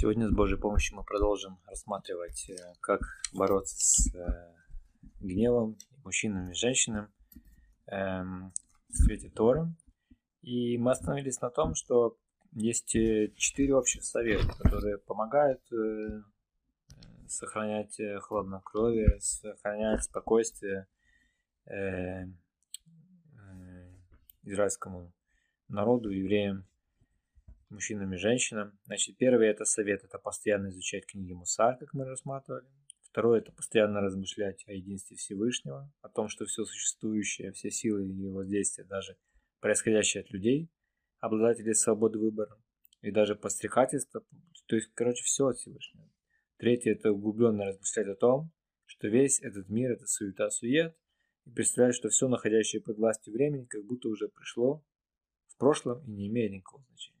Сегодня с Божьей помощью мы продолжим рассматривать, э, как бороться с э, гневом мужчинам и женщинам эм, в свете Торы. И мы остановились на том, что есть э, четыре общих совета, которые помогают сохранять хладнокровие, сохранять спокойствие израильскому народу, евреям мужчинам и женщинам. Значит, первый это совет, это постоянно изучать книги Мусар, как мы рассматривали. Второе это постоянно размышлять о единстве Всевышнего, о том, что все существующее, все силы и воздействия, даже происходящие от людей, обладатели свободы выбора, и даже подстрекательство, то есть, короче, все от Всевышнего. Третье это углубленно размышлять о том, что весь этот мир это суета-сует, и представлять, что все находящее под властью времени как будто уже пришло в прошлом и не имеет никакого значения.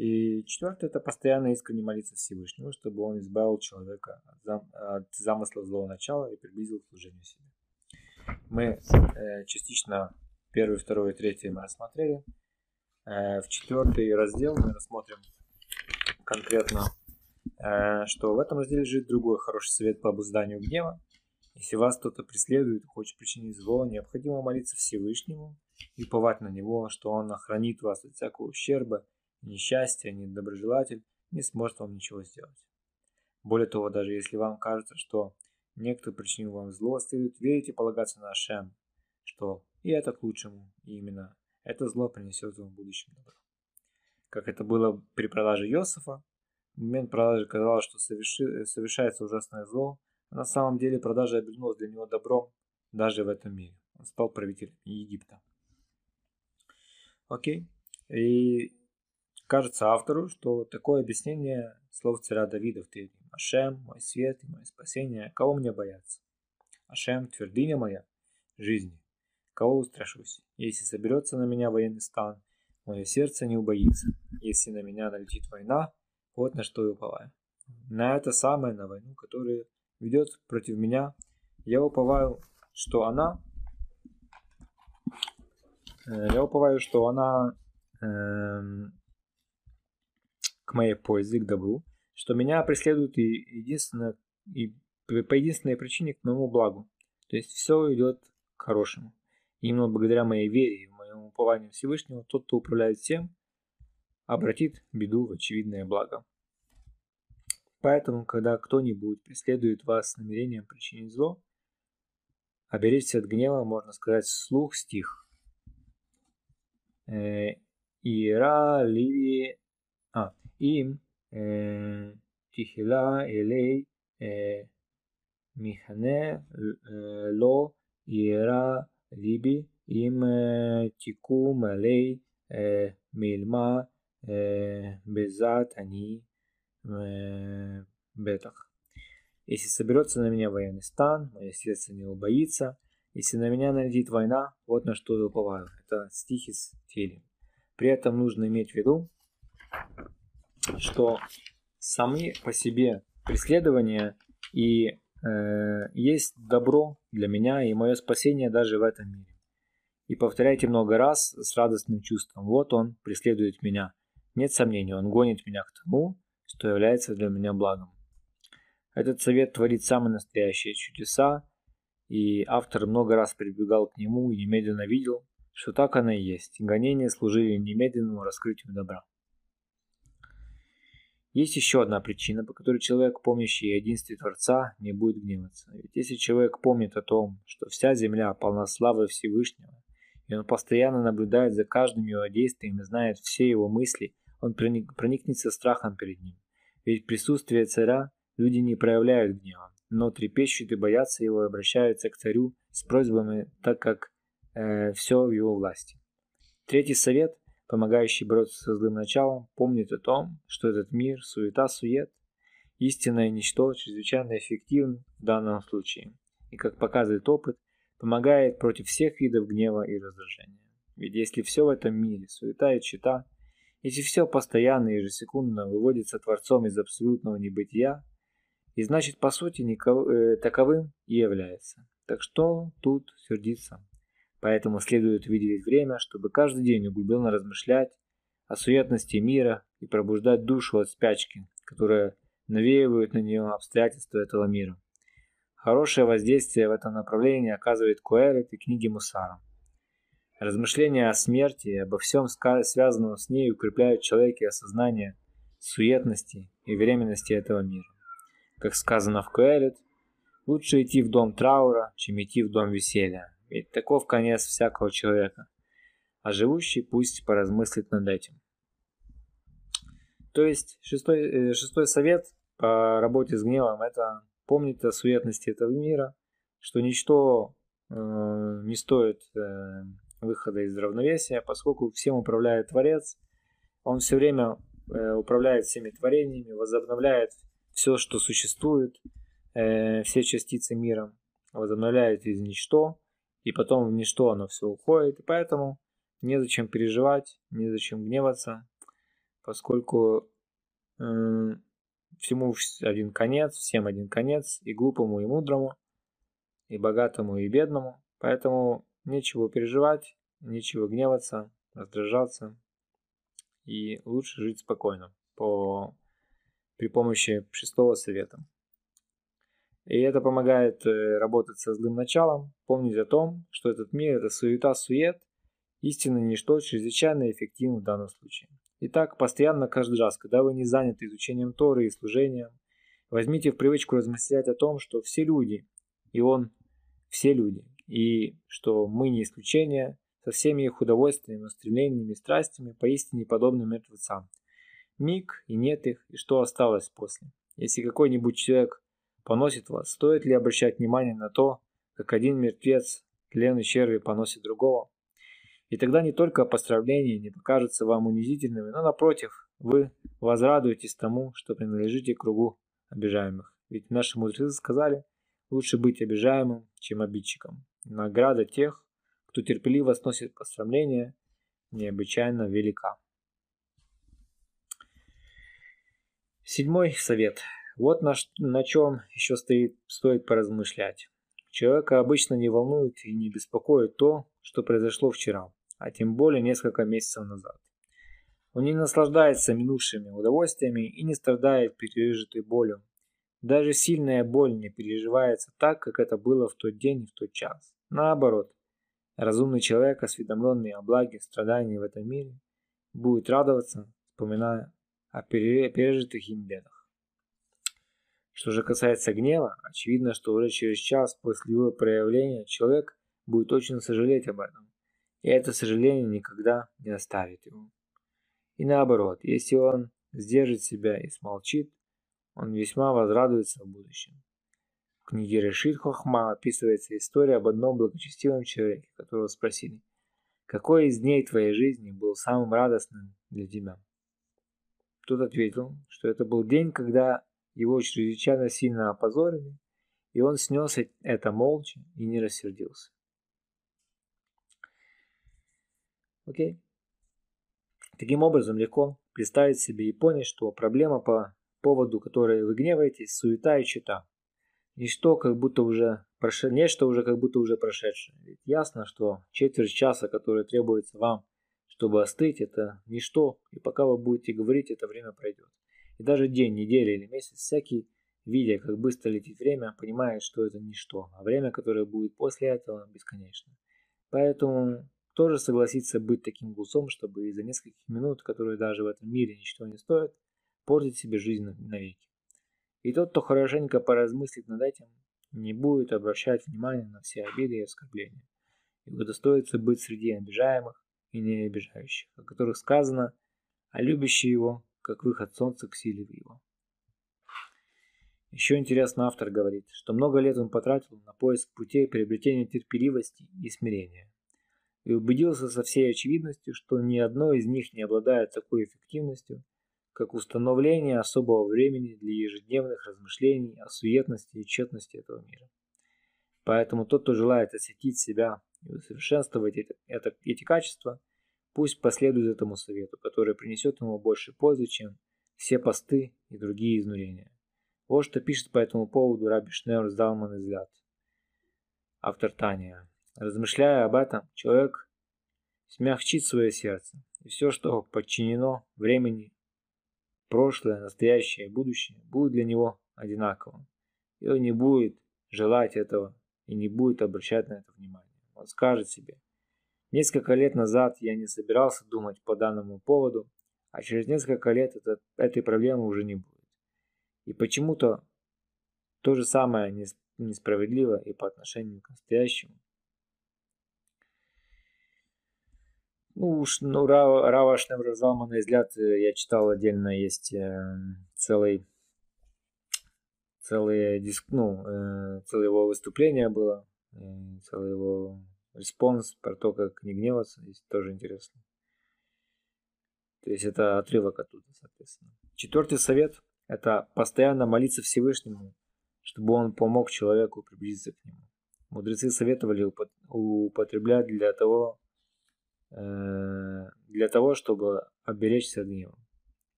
И четвертое – это постоянно искренне молиться Всевышнему, чтобы он избавил человека от, зам, от замысла злого начала и приблизил к служению себе. Мы э, частично первый, второй и третий мы рассмотрели. Э, в четвертый раздел мы рассмотрим конкретно, э, что в этом разделе лежит другой хороший совет по обузданию гнева. Если вас кто-то преследует хочет причинить зло, необходимо молиться Всевышнему и уповать на Него, что Он охранит вас от всякого ущерба – несчастье, ни доброжелатель не сможет вам ничего сделать. Более того, даже если вам кажется, что некто причинил вам зло, следует верить и полагаться на Ашем, что и это к лучшему, и именно это зло принесет вам в будущем добро. Как это было при продаже Йосифа, в момент продажи казалось, что соверши, совершается ужасное зло, а на самом деле продажа обернулась для него добром даже в этом мире. Он стал правителем Египта. Окей. И Кажется автору, что такое объяснение слов царя Давида в Тире. Ашем, мой свет и мое спасение, кого мне бояться? Ашем, твердыня моя, жизни, кого устрашусь? Если соберется на меня военный стан, мое сердце не убоится. Если на меня налетит война, вот на что я уповаю. На это самое, на войну, которая ведет против меня, я уповаю, что она э, я уповаю, что она эм, к моей пользе, к добру, что меня преследуют и единственно, и по единственной причине к моему благу. То есть все идет к хорошему. И именно благодаря моей вере и моему упованию Всевышнего, тот, кто управляет всем, обратит беду в очевидное благо. Поэтому, когда кто-нибудь преследует вас с намерением причинить зло, оберечься от гнева, можно сказать вслух стих. Э, Ира ливи... А, אם תחילה אלי מכנה לא ירא ליבי אם תקום עלי מלמה безат они бетах. Если соберется на меня военный стан, мое сердце не убоится. Если на меня налетит война, вот на что я уповаю. Это стихи с Телем. При этом нужно иметь в виду, что сами по себе преследования и э, есть добро для меня и мое спасение даже в этом мире. И повторяйте много раз с радостным чувством. Вот он преследует меня. Нет сомнений, он гонит меня к тому, что является для меня благом. Этот совет творит самые настоящие чудеса, и автор много раз прибегал к нему и немедленно видел, что так оно и есть. Гонения служили немедленному раскрытию добра. Есть еще одна причина, по которой человек, помнящий единстве Творца, не будет гневаться. Ведь если человек помнит о том, что вся земля полна славы Всевышнего, и он постоянно наблюдает за каждым его действием и знает все его мысли, он проник, проникнется страхом перед ним. Ведь в присутствии царя люди не проявляют гнева, но трепещут и боятся его и обращаются к царю с просьбами, так как э, все в его власти. Третий совет помогающий бороться со злым началом, помнит о том, что этот мир – суета-сует, истинное ничто чрезвычайно эффективен в данном случае и, как показывает опыт, помогает против всех видов гнева и раздражения. Ведь если все в этом мире суета и чита, если все постоянно и ежесекундно выводится Творцом из абсолютного небытия, и значит по сути никого, э, таковым и является. Так что тут сердиться? Поэтому следует выделить время, чтобы каждый день углубленно размышлять о суетности мира, и пробуждать душу от спячки, которая навеивают на нее обстоятельства этого мира. Хорошее воздействие в этом направлении оказывает Куэрет и книги Мусара. Размышления о смерти и обо всем связанном с ней укрепляют в человеке осознание суетности и временности этого мира. Как сказано в Куэрет, лучше идти в дом траура, чем идти в дом веселья, ведь таков конец всякого человека, а живущий пусть поразмыслит над этим. То есть шестой, э, шестой совет по работе с гневом – это помнить о суетности этого мира, что ничто э, не стоит э, выхода из равновесия, поскольку всем управляет Творец, он все время э, управляет всеми творениями, возобновляет все, что существует, э, все частицы мира, возобновляет из ничто, и потом в ничто оно все уходит, и поэтому незачем переживать, незачем гневаться, поскольку э, всему один конец, всем один конец, и глупому, и мудрому, и богатому, и бедному. Поэтому нечего переживать, нечего гневаться, раздражаться, и лучше жить спокойно по, при помощи шестого совета. И это помогает э, работать со злым началом, помнить о том, что этот мир – это суета-сует, истинно ничто чрезвычайно эффективно в данном случае. Итак, постоянно каждый раз, когда вы не заняты изучением Торы и служением, возьмите в привычку размышлять о том, что все люди, и Он все люди, и что мы не исключение, со всеми их удовольствиями, устремлениями и страстями, поистине подобны мертвецам. Миг, и нет их, и что осталось после. Если какой-нибудь человек поносит вас, стоит ли обращать внимание на то, как один мертвец, тлен и черви поносит другого? И тогда не только поздравления не покажутся вам унизительными, но напротив, вы возрадуетесь тому, что принадлежите кругу обижаемых. Ведь наши мудрецы сказали, лучше быть обижаемым, чем обидчиком. Награда тех, кто терпеливо сносит поздравления, необычайно велика. Седьмой совет. Вот на, на чем еще стоит, стоит поразмышлять. Человека обычно не волнует и не беспокоит то, что произошло вчера а тем более несколько месяцев назад. Он не наслаждается минувшими удовольствиями и не страдает пережитой болью. Даже сильная боль не переживается так, как это было в тот день и в тот час. Наоборот, разумный человек, осведомленный о благе страданий в этом мире, будет радоваться, вспоминая о пережитых им бедах. Что же касается гнева, очевидно, что уже через час после его проявления человек будет очень сожалеть об этом и это сожаление никогда не оставит его. И наоборот, если он сдержит себя и смолчит, он весьма возрадуется в будущем. В книге Решит Хохма описывается история об одном благочестивом человеке, которого спросили, какой из дней твоей жизни был самым радостным для тебя? Тот ответил, что это был день, когда его чрезвычайно сильно опозорили, и он снес это молча и не рассердился. Окей? Таким образом, легко представить себе и понять, что проблема по поводу которой вы гневаетесь, суета и чита. Ничто как будто уже проше... Нечто уже как будто уже прошедшее. Ведь ясно, что четверть часа, которое требуется вам, чтобы остыть, это ничто, и пока вы будете говорить, это время пройдет. И даже день, неделя или месяц, всякий, видя, как быстро летит время, понимает, что это ничто, а время, которое будет после этого, бесконечно. Поэтому тоже согласится быть таким гусом, чтобы из-за нескольких минут, которые даже в этом мире ничего не стоят, портить себе жизнь навеки. И тот, кто хорошенько поразмыслит над этим, не будет обращать внимания на все обиды и оскорбления, и удостоится быть среди обижаемых и не обижающих, о которых сказано, а любящий его, как выход солнца к силе в его. Еще интересно автор говорит, что много лет он потратил на поиск путей приобретения терпеливости и смирения и убедился со всей очевидностью, что ни одно из них не обладает такой эффективностью, как установление особого времени для ежедневных размышлений о суетности и тщетности этого мира. Поэтому тот, кто желает осветить себя и усовершенствовать это, это, эти качества, пусть последует этому совету, который принесет ему больше пользы, чем все посты и другие изнурения. Вот что пишет по этому поводу Раби Шнeur Залман из Ляд. Автор Тания. Размышляя об этом, человек смягчит свое сердце, и все, что подчинено времени, прошлое, настоящее будущее будут для него одинаковым. И он не будет желать этого и не будет обращать на это внимание. Он скажет себе, несколько лет назад я не собирался думать по данному поводу, а через несколько лет это, этой проблемы уже не будет. И почему-то то же самое несправедливо и по отношению к настоящему. Ну уж, ну, Рава Шнебразалма, на взгляд, э, я читал отдельно, есть э, целый, целый диск, ну, э, целое его выступление было, э, целый его респонс про то, как не гневаться, есть тоже интересно. То есть это отрывок оттуда, соответственно. Четвертый совет – это постоянно молиться Всевышнему, чтобы он помог человеку приблизиться к нему. Мудрецы советовали употреблять для того, Э, для того, чтобы оберечься от гнева.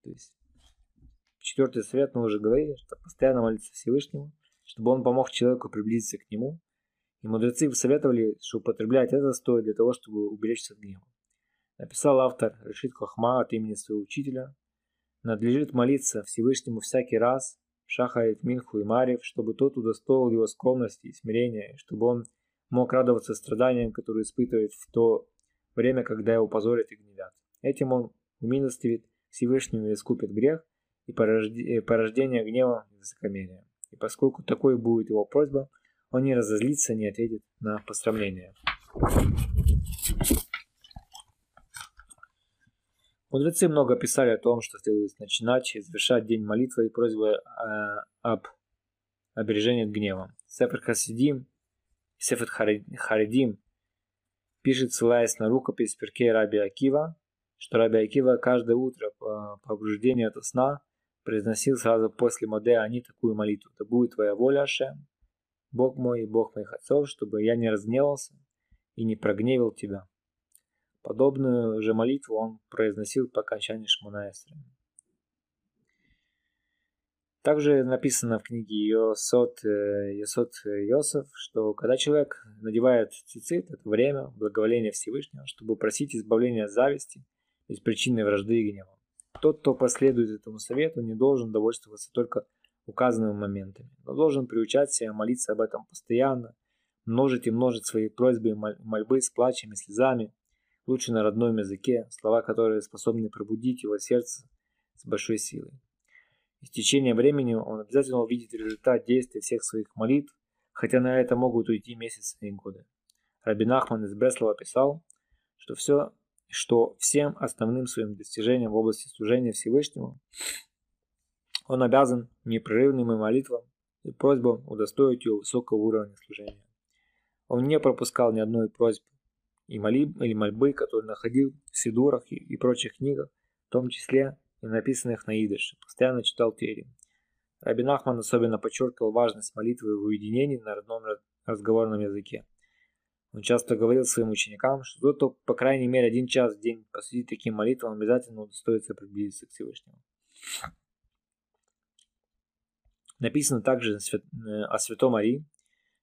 То есть четвертый совет мы уже говорили, что постоянно молиться Всевышнему, чтобы он помог человеку приблизиться к нему. И мудрецы советовали, что употреблять это стоит для того, чтобы уберечься от гнева. Написал автор Решит Хохма от имени своего учителя. Надлежит молиться Всевышнему всякий раз, Шахарит, Минху и Марев, чтобы тот удостоил его скромности и смирения, чтобы он мог радоваться страданиям, которые испытывает в то время, когда его позорят и гневят. Этим он умилостивит Всевышнего и искупит грех и порождение гнева и высокомерия. И поскольку такой будет его просьба, он не разозлится, не ответит на посрамление. Мудрецы много писали о том, что следует начинать и завершать день молитвой и просьбой э, об обережении от гнева. Сефер Хасидим, Сефер Харидим пишет, ссылаясь на рукопись Перкей Раби Акива, что Раби Акива каждое утро по пробуждению от сна произносил сразу после Моде Ани такую молитву. «Да будет твоя воля, Ашем, Бог мой и Бог моих отцов, чтобы я не разгневался и не прогневил тебя». Подобную же молитву он произносил по окончании Шмунаэсра. Также написано в книге Йосот, э, Йосот Йосов, что когда человек надевает цицит, это время, благоволение Всевышнего, чтобы просить избавления от зависти, из причины вражды и гнева. Тот, кто последует этому совету, не должен довольствоваться только указанными моментами, но должен приучать себя молиться об этом постоянно, множить и множить свои просьбы и мольбы с плачем и слезами, лучше на родном языке, слова, которые способны пробудить его сердце с большой силой. И с течением времени он обязательно увидит результат действия всех своих молитв, хотя на это могут уйти месяцы и годы. Рабин Ахман из Бреслова писал, что все, что всем основным своим достижением в области служения Всевышнему он обязан непрерывным молитвам и просьбам удостоить его высокого уровня служения. Он не пропускал ни одной просьбы и молитв, или мольбы, которые находил в сидурах и, и прочих книгах, в том числе и написанных на идыше. Постоянно читал Тери. Рабин Ахман особенно подчеркивал важность молитвы в уединении на родном разговорном языке. Он часто говорил своим ученикам, что кто по крайней мере один час в день посвятит таким молитвам, обязательно удостоится приблизиться к Всевышнему. Написано также о Святой Марии,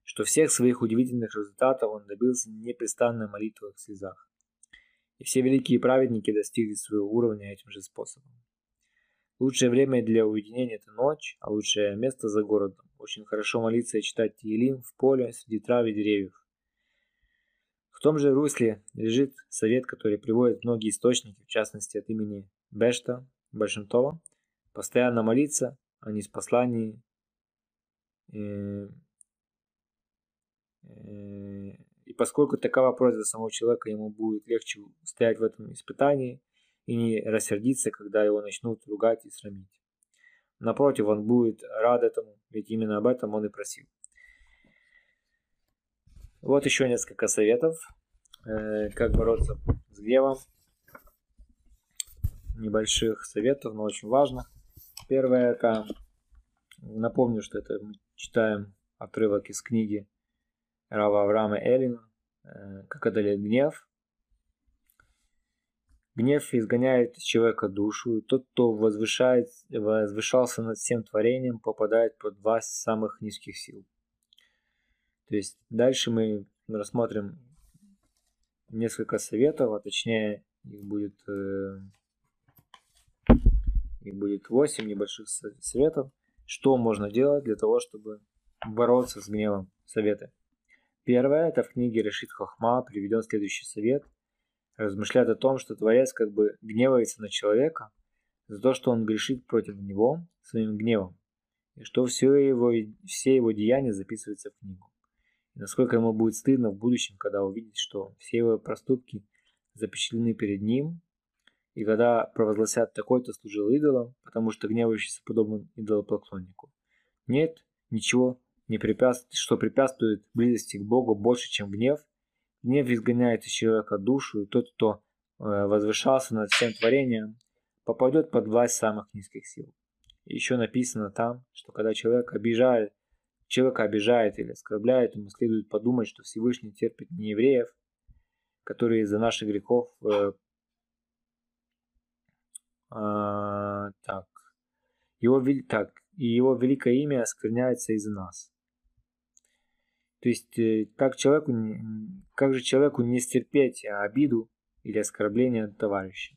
что всех своих удивительных результатов он добился непрестанной молитвой в слезах. И все великие праведники достигли своего уровня этим же способом. Лучшее время для уединения – это ночь, а лучшее место за городом. Очень хорошо молиться и читать Тиелим в поле среди трав и деревьев. В том же русле лежит совет, который приводит многие источники, в частности от имени Бешта, Большинтова, постоянно молиться, а не с посланий э, э, и поскольку такова просьба самого человека, ему будет легче стоять в этом испытании, и не рассердиться, когда его начнут ругать и срамить. Напротив, он будет рад этому, ведь именно об этом он и просил. Вот еще несколько советов, э, как бороться с гневом. Небольших советов, но очень важных. Первое это, напомню, что это читаем отрывок из книги Рава Авраама Эллина э, «Как одолеть гнев». Гнев изгоняет из человека душу, и тот, кто возвышает, возвышался над всем творением, попадает под власть самых низких сил. То есть дальше мы рассмотрим несколько советов, а точнее их будет э, и будет 8 небольших советов, что можно делать для того, чтобы бороться с гневом. Советы. Первое, это в книге Решит Хохма приведен следующий совет. Размышляет о том, что Творец как бы гневается на человека за то, что он грешит против него своим гневом, и что все его, все его деяния записываются в книгу. И насколько ему будет стыдно в будущем, когда увидит, что все его проступки запечатлены перед ним, и когда провозгласят такой-то служил идолом, потому что гневающийся подобен идолопоклоннику. Нет ничего не препятствует, что препятствует близости к Богу больше, чем гнев. Гнев изгоняет из человека душу, и тот, кто э, возвышался над всем творением, попадет под власть самых низких сил. Еще написано там, что когда человек обижает, человека обижает или оскорбляет, ему следует подумать, что Всевышний терпит не евреев, которые из-за наших грехов э, а, так, его, так, и его великое имя оскверняется из-за нас. То есть, э, как, человеку, как же человеку не стерпеть обиду или оскорбление товарища?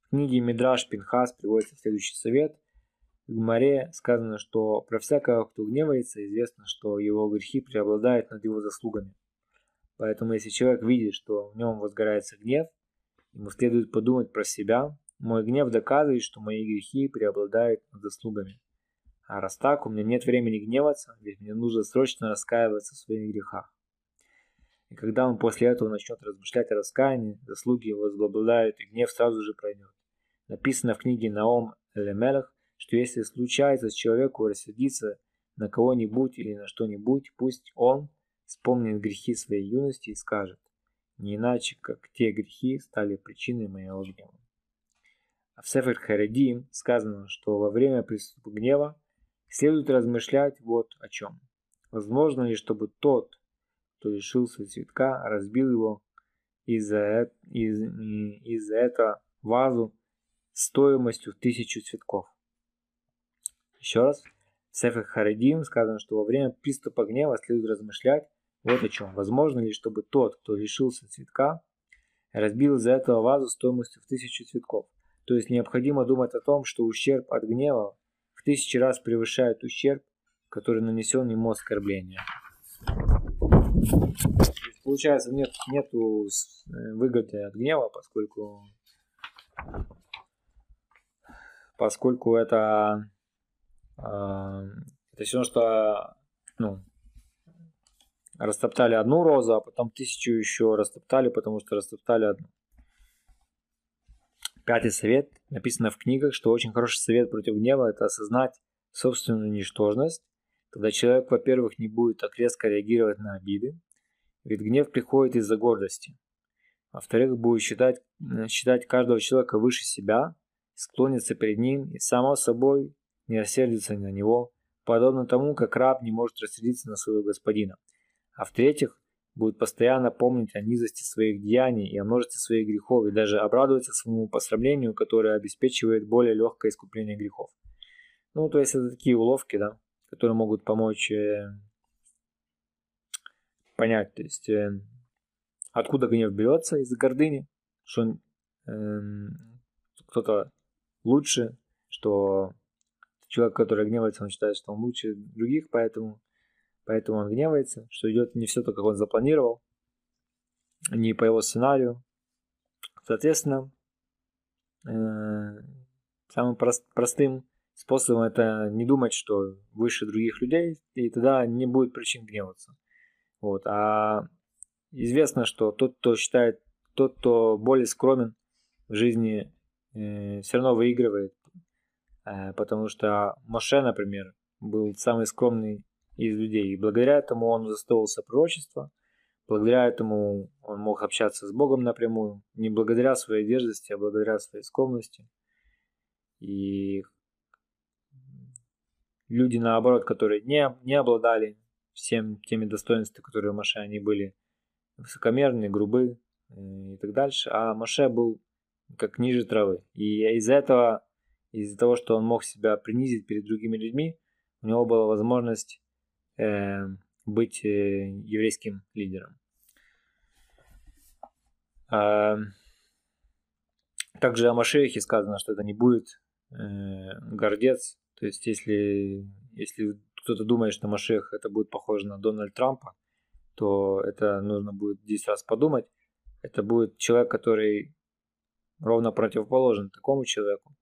В книге Мидраш Пинхас приводится следующий совет. В Гмаре сказано, что про всякого, кто гневается, известно, что его грехи преобладают над его заслугами. Поэтому, если человек видит, что в нем возгорается гнев, ему следует подумать про себя. Мой гнев доказывает, что мои грехи преобладают над заслугами. А раз так, у меня нет времени гневаться, ведь мне нужно срочно раскаиваться в своих грехах. И когда он после этого начнет размышлять о раскаянии, заслуги его возобладают, и гнев сразу же пройдет. Написано в книге Наом Элемелах, что если случается человеку рассердиться на кого-нибудь или на что-нибудь, пусть он вспомнит грехи своей юности и скажет, не иначе, как те грехи стали причиной моего гнева. А в Сефер Харедим сказано, что во время приступа гнева Следует размышлять вот о чем. Возможно ли, чтобы тот, кто лишился цветка, разбил его из-за из, из этого вазу стоимостью в тысячу цветков? Еще раз. В Сефер Харидим сказано, что во время приступа гнева следует размышлять вот о чем. Возможно ли, чтобы тот, кто лишился цветка, разбил из-за этого вазу стоимостью в тысячу цветков? То есть необходимо думать о том, что ущерб от гнева в тысячи раз превышает ущерб, который нанесен ему оскорбление. Получается, нет нету э, выгоды от гнева, поскольку поскольку это э, это все что ну, растоптали одну розу, а потом тысячу еще растоптали, потому что растоптали одну. Пятый совет. Написано в книгах, что очень хороший совет против гнева – это осознать собственную ничтожность. Тогда человек, во-первых, не будет так резко реагировать на обиды, ведь гнев приходит из-за гордости. Во-вторых, будет считать, считать каждого человека выше себя, склонится перед ним и, само собой, не рассердится на него, подобно тому, как раб не может рассердиться на своего господина. А в-третьих, будет постоянно помнить о низости своих деяний и о множестве своих грехов, и даже обрадуется своему посрамлению, которое обеспечивает более легкое искупление грехов. Ну, то есть это такие уловки, да, которые могут помочь э, понять, то есть э, откуда гнев берется из гордыни, что э, кто-то лучше, что человек, который гневается, он считает, что он лучше других, поэтому Поэтому он гневается, что идет не все то, как он запланировал, не по его сценарию. Соответственно, э, самым прост, простым способом это не думать, что выше других людей, и тогда не будет причин гневаться. Вот. А известно, что тот, кто считает, тот, кто более скромен в жизни, э, все равно выигрывает. Э, потому что Моше, например, был самый скромный из людей. И благодаря этому он застоился пророчество, благодаря этому он мог общаться с Богом напрямую, не благодаря своей дерзости, а благодаря своей скромности. И люди, наоборот, которые не, не обладали всем теми достоинствами, которые у Маше, они были высокомерные, грубы э, и так дальше, а Маше был как ниже травы. И из-за этого, из-за того, что он мог себя принизить перед другими людьми, у него была возможность быть э, еврейским лидером. Э, Также о Машехе сказано, что это не будет э, гордец. То есть, если, если кто-то думает, что Машех это будет похоже на Дональда Трампа, то это нужно будет 10 раз подумать. Это будет человек, который ровно противоположен такому человеку.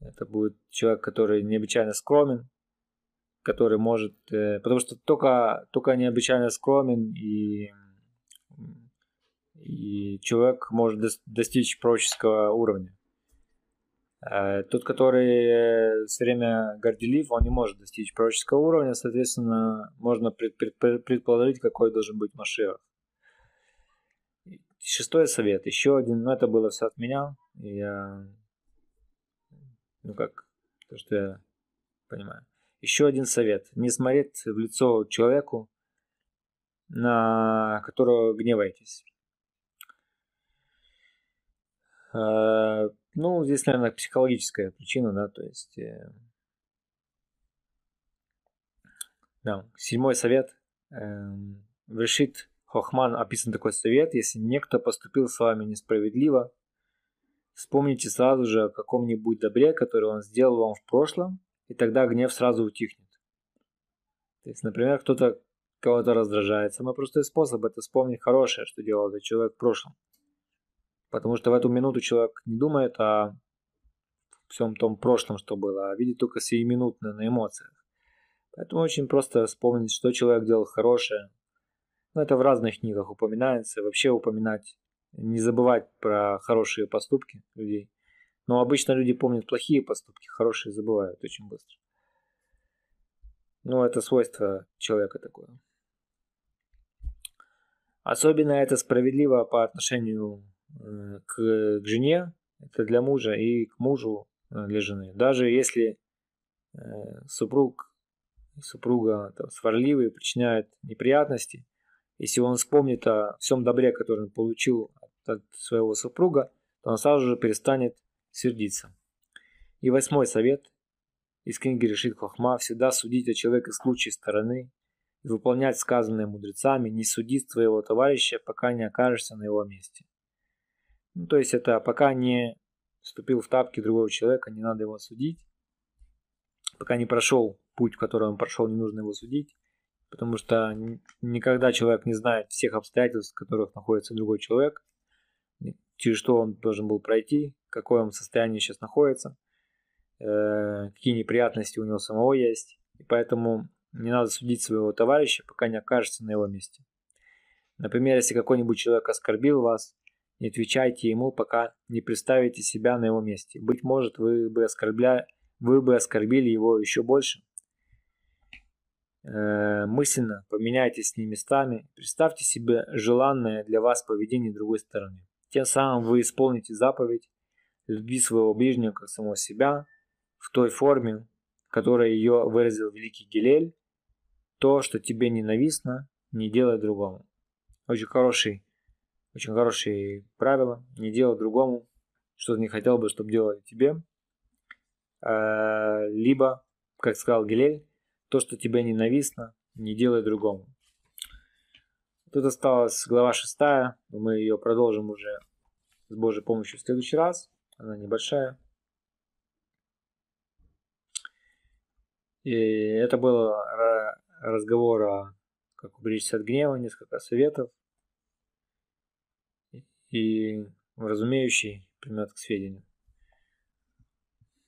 Это будет человек, который необычайно скромен, который может... Э, потому что только, только необычайно скромен и, и человек может достичь пророческого уровня. Э, тот, который все время горделив, он не может достичь пророческого уровня, соответственно, можно предположить, какой должен быть Машиах. Шестой совет, еще один, но это было все от меня. Я, ну как, то, что я понимаю. Еще один совет. Не смотреть в лицо человеку, на которого гневаетесь. Э, ну, здесь, наверное, психологическая причина, да, то есть... Э, да, седьмой совет. Эм, решит Хохман описан такой совет. Если некто поступил с вами несправедливо, вспомните сразу же о каком-нибудь добре, которое он сделал вам в прошлом, и тогда гнев сразу утихнет. То есть, например, кто-то кого-то раздражает. Самый простой способ это вспомнить хорошее, что делал этот человек в прошлом. Потому что в эту минуту человек не думает о всем том прошлом, что было, а видит только сиюминутно на эмоциях. Поэтому очень просто вспомнить, что человек делал хорошее. Ну, это в разных книгах упоминается. Вообще упоминать, не забывать про хорошие поступки людей. Но обычно люди помнят плохие поступки, хорошие забывают очень быстро. Ну, это свойство человека такое. Особенно это справедливо по отношению э, к, к жене, это для мужа, и к мужу э, для жены. Даже если э, супруг, супруга там, сварливый, причиняет неприятности, если он вспомнит о всем добре, который он получил от, от своего супруга, то он сразу же перестанет сердиться. И восьмой совет из книги Решит Хохма – всегда судить о человеке с лучшей стороны и выполнять сказанное мудрецами, не судить своего товарища, пока не окажешься на его месте. Ну, то есть это пока не вступил в тапки другого человека, не надо его судить. Пока не прошел путь, который он прошел, не нужно его судить. Потому что никогда человек не знает всех обстоятельств, в которых находится другой человек через что он должен был пройти, в каком он состоянии сейчас находится, э, какие неприятности у него самого есть. И поэтому не надо судить своего товарища, пока не окажется на его месте. Например, если какой-нибудь человек оскорбил вас, не отвечайте ему, пока не представите себя на его месте. Быть может, вы бы, оскорбля... вы бы оскорбили его еще больше. Э, мысленно поменяйтесь с ним местами, представьте себе желанное для вас поведение другой стороны. Тем самым вы исполните заповедь «Люби своего ближнего как самого себя» в той форме, в которой ее выразил великий Гилель, то, что тебе ненавистно, не делай другому. Очень хороший, очень хорошие правила. Не делай другому, что ты не хотел бы, чтобы делали тебе. А, либо, как сказал Гилель, то, что тебе ненавистно, не делай другому. Тут осталась глава шестая, мы ее продолжим уже с Божьей помощью в следующий раз. Она небольшая. И это был разговор о как уберечься от гнева, несколько советов и разумеющий примет к сведению.